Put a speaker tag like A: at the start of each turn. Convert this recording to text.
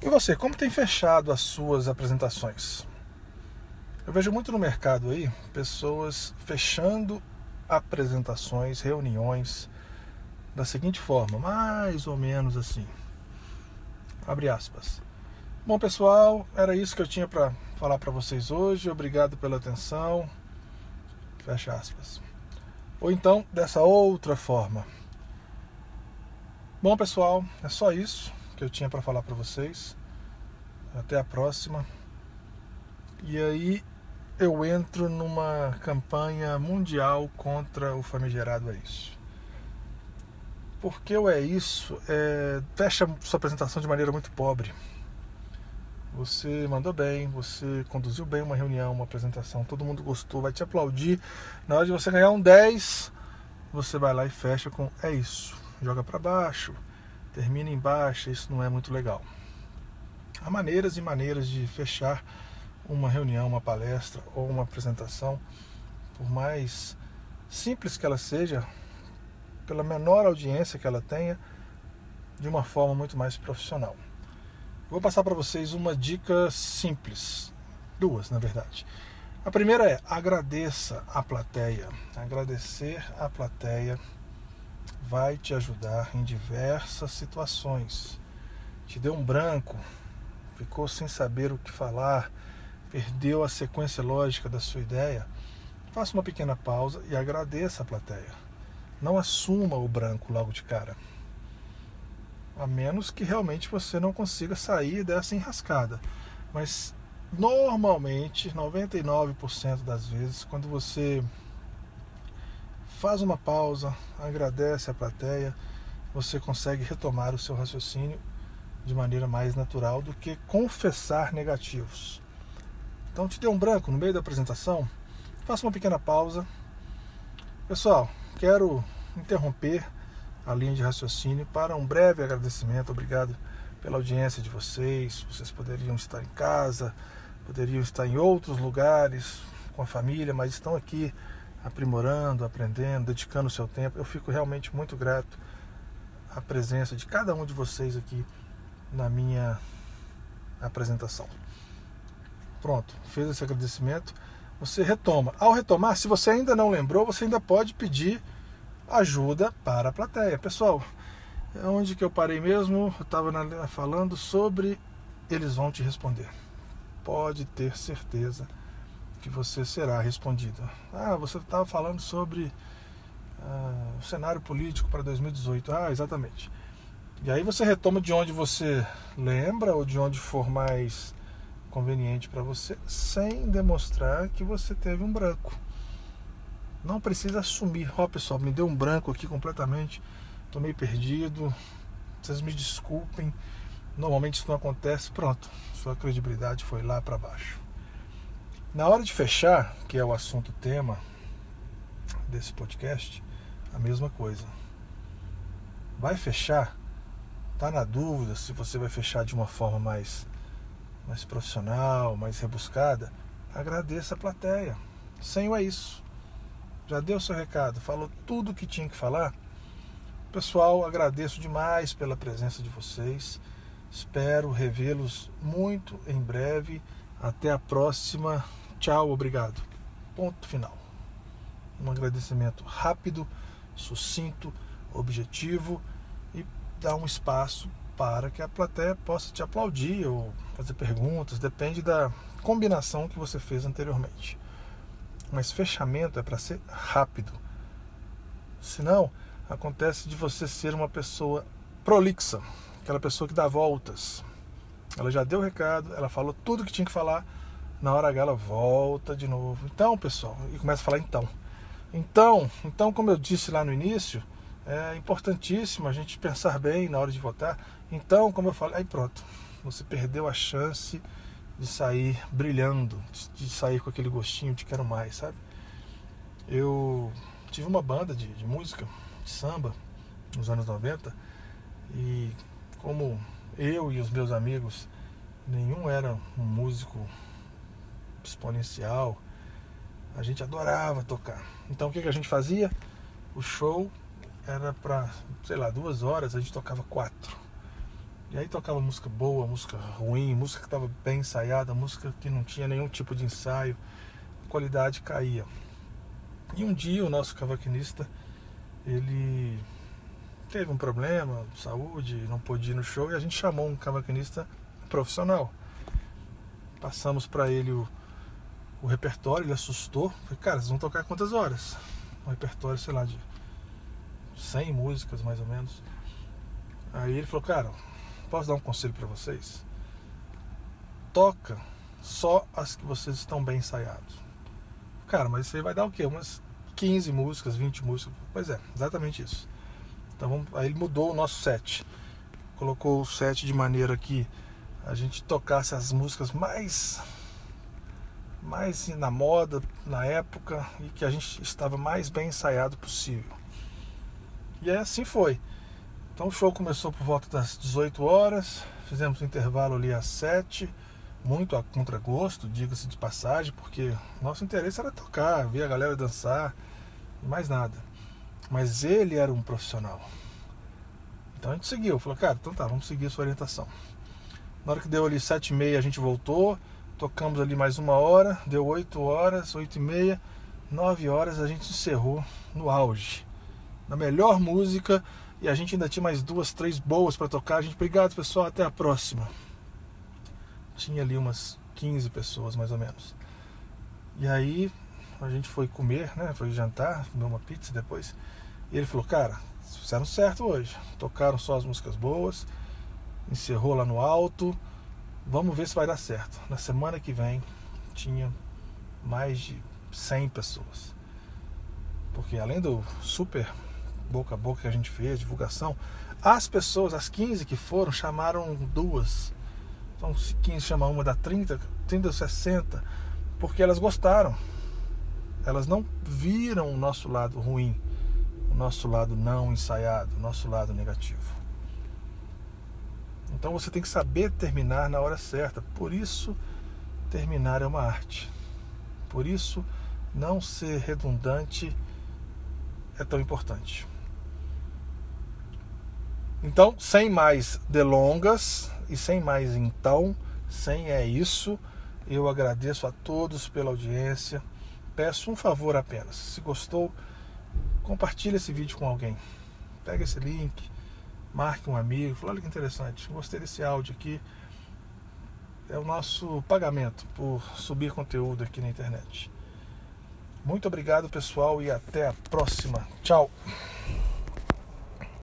A: E você, como tem fechado as suas apresentações? Eu vejo muito no mercado aí pessoas fechando apresentações, reuniões da seguinte forma, mais ou menos assim. Abre aspas. Bom, pessoal, era isso que eu tinha para falar para vocês hoje. Obrigado pela atenção. Fecha aspas. Ou então, dessa outra forma. Bom, pessoal, é só isso que eu tinha para falar para vocês. Até a próxima. E aí eu entro numa campanha mundial contra o famigerado é isso. Porque o é isso é, fecha sua apresentação de maneira muito pobre. Você mandou bem, você conduziu bem uma reunião, uma apresentação, todo mundo gostou, vai te aplaudir. Na hora de você ganhar um 10, você vai lá e fecha com é isso. Joga para baixo, termina em baixa, isso não é muito legal. Há maneiras e maneiras de fechar uma reunião, uma palestra ou uma apresentação, por mais simples que ela seja, pela menor audiência que ela tenha, de uma forma muito mais profissional. Vou passar para vocês uma dica simples, duas na verdade. A primeira é agradeça a plateia. Agradecer a plateia vai te ajudar em diversas situações. Te deu um branco, ficou sem saber o que falar, perdeu a sequência lógica da sua ideia. Faça uma pequena pausa e agradeça a plateia. Não assuma o branco logo de cara a menos que realmente você não consiga sair dessa enrascada. Mas normalmente, 99% das vezes, quando você faz uma pausa, agradece a plateia, você consegue retomar o seu raciocínio de maneira mais natural do que confessar negativos. Então, te deu um branco no meio da apresentação, faça uma pequena pausa. Pessoal, quero interromper a linha de raciocínio para um breve agradecimento. Obrigado pela audiência de vocês. Vocês poderiam estar em casa, poderiam estar em outros lugares com a família, mas estão aqui aprimorando, aprendendo, dedicando o seu tempo. Eu fico realmente muito grato à presença de cada um de vocês aqui na minha apresentação. Pronto, fez esse agradecimento. Você retoma. Ao retomar, se você ainda não lembrou, você ainda pode pedir ajuda para a plateia. Pessoal, é onde que eu parei mesmo? Eu estava falando sobre eles vão te responder. Pode ter certeza que você será respondido. Ah, você estava falando sobre ah, o cenário político para 2018. Ah, exatamente. E aí você retoma de onde você lembra ou de onde for mais conveniente para você, sem demonstrar que você teve um branco. Não precisa assumir. Ó, oh, pessoal, me deu um branco aqui completamente. Tô meio perdido. Vocês me desculpem. Normalmente isso não acontece. Pronto, sua credibilidade foi lá para baixo. Na hora de fechar, que é o assunto tema desse podcast, a mesma coisa. Vai fechar? Tá na dúvida se você vai fechar de uma forma mais mais profissional, mais rebuscada? Agradeça a plateia. Sem o é isso já deu seu recado, falou tudo o que tinha que falar. Pessoal, agradeço demais pela presença de vocês. Espero revê-los muito em breve. Até a próxima. Tchau, obrigado. Ponto final. Um agradecimento rápido, sucinto, objetivo e dar um espaço para que a plateia possa te aplaudir ou fazer perguntas, depende da combinação que você fez anteriormente. Mas fechamento é para ser rápido. Senão, acontece de você ser uma pessoa prolixa, aquela pessoa que dá voltas. Ela já deu o recado, ela falou tudo que tinha que falar, na hora H ela volta de novo. Então, pessoal, e começa a falar então. Então, então como eu disse lá no início, é importantíssimo a gente pensar bem na hora de votar. Então, como eu falei, aí pronto, você perdeu a chance de sair brilhando, de sair com aquele gostinho de quero mais, sabe? Eu tive uma banda de, de música, de samba, nos anos 90, e como eu e os meus amigos, nenhum era um músico exponencial, a gente adorava tocar. Então o que, que a gente fazia? O show era para, sei lá, duas horas, a gente tocava quatro. E aí tocava música boa, música ruim, música que estava bem ensaiada, música que não tinha nenhum tipo de ensaio, a qualidade caía. E um dia o nosso cavaquinista, ele teve um problema de saúde, não pôde ir no show e a gente chamou um cavaquinista profissional. Passamos para ele o, o repertório, ele assustou. Falei, cara, vocês vão tocar quantas horas? Um repertório, sei lá, de 100 músicas mais ou menos. Aí ele falou, cara, posso dar um conselho para vocês? Toca só as que vocês estão bem ensaiados. Cara, mas você vai dar o quê? Umas 15 músicas, 20 músicas. Pois é, exatamente isso. Então vamos, aí ele mudou o nosso set. Colocou o set de maneira que a gente tocasse as músicas mais mais na moda na época e que a gente estava mais bem ensaiado possível. E assim foi. Então o show começou por volta das 18 horas, fizemos um intervalo ali às 7, muito a contragosto, diga-se de passagem, porque nosso interesse era tocar, ver a galera dançar e mais nada. Mas ele era um profissional. Então a gente seguiu, falou, cara, então tá, vamos seguir a sua orientação. Na hora que deu ali sete e meia a gente voltou, tocamos ali mais uma hora, deu oito horas, oito e meia, nove horas a gente encerrou no auge. Na melhor música e a gente ainda tinha mais duas, três boas para tocar. A gente, obrigado pessoal, até a próxima. Tinha ali umas 15 pessoas mais ou menos. E aí a gente foi comer, né? Foi jantar, comer uma pizza depois. E ele falou, cara, fizeram certo hoje. Tocaram só as músicas boas, encerrou lá no alto. Vamos ver se vai dar certo. Na semana que vem tinha mais de 100 pessoas. Porque além do super boca a boca que a gente fez, divulgação, as pessoas, as 15 que foram, chamaram duas. Então, se 15 chama uma, dá 30, 30, 60, porque elas gostaram. Elas não viram o nosso lado ruim, o nosso lado não ensaiado, o nosso lado negativo. Então você tem que saber terminar na hora certa. Por isso, terminar é uma arte. Por isso, não ser redundante é tão importante. Então, sem mais delongas e sem mais então, sem é isso, eu agradeço a todos pela audiência peço um favor apenas. Se gostou, compartilhe esse vídeo com alguém. Pega esse link, marque um amigo, fala, olha que interessante, gostei desse áudio aqui. É o nosso pagamento por subir conteúdo aqui na internet. Muito obrigado, pessoal, e até a próxima. Tchau.